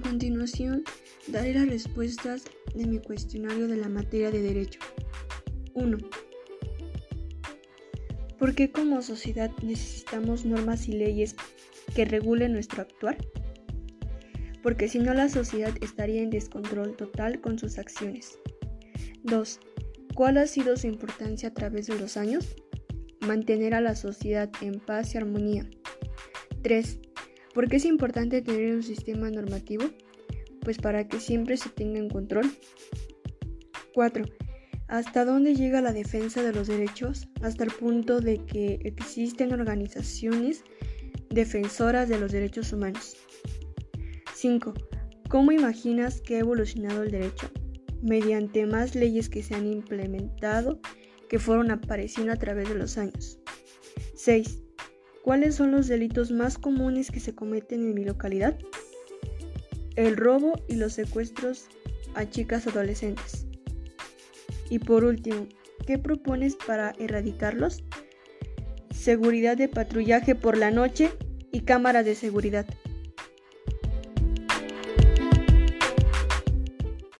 continuación daré las respuestas de mi cuestionario de la materia de derecho. 1. ¿Por qué como sociedad necesitamos normas y leyes que regulen nuestro actuar? Porque si no la sociedad estaría en descontrol total con sus acciones. 2. ¿Cuál ha sido su importancia a través de los años? Mantener a la sociedad en paz y armonía. 3. ¿Por qué es importante tener un sistema normativo? Pues para que siempre se tenga en control. 4. ¿Hasta dónde llega la defensa de los derechos? Hasta el punto de que existen organizaciones defensoras de los derechos humanos. 5. ¿Cómo imaginas que ha evolucionado el derecho? Mediante más leyes que se han implementado que fueron apareciendo a través de los años. 6. ¿Cuáles son los delitos más comunes que se cometen en mi localidad? El robo y los secuestros a chicas adolescentes. Y por último, ¿qué propones para erradicarlos? Seguridad de patrullaje por la noche y cámaras de seguridad.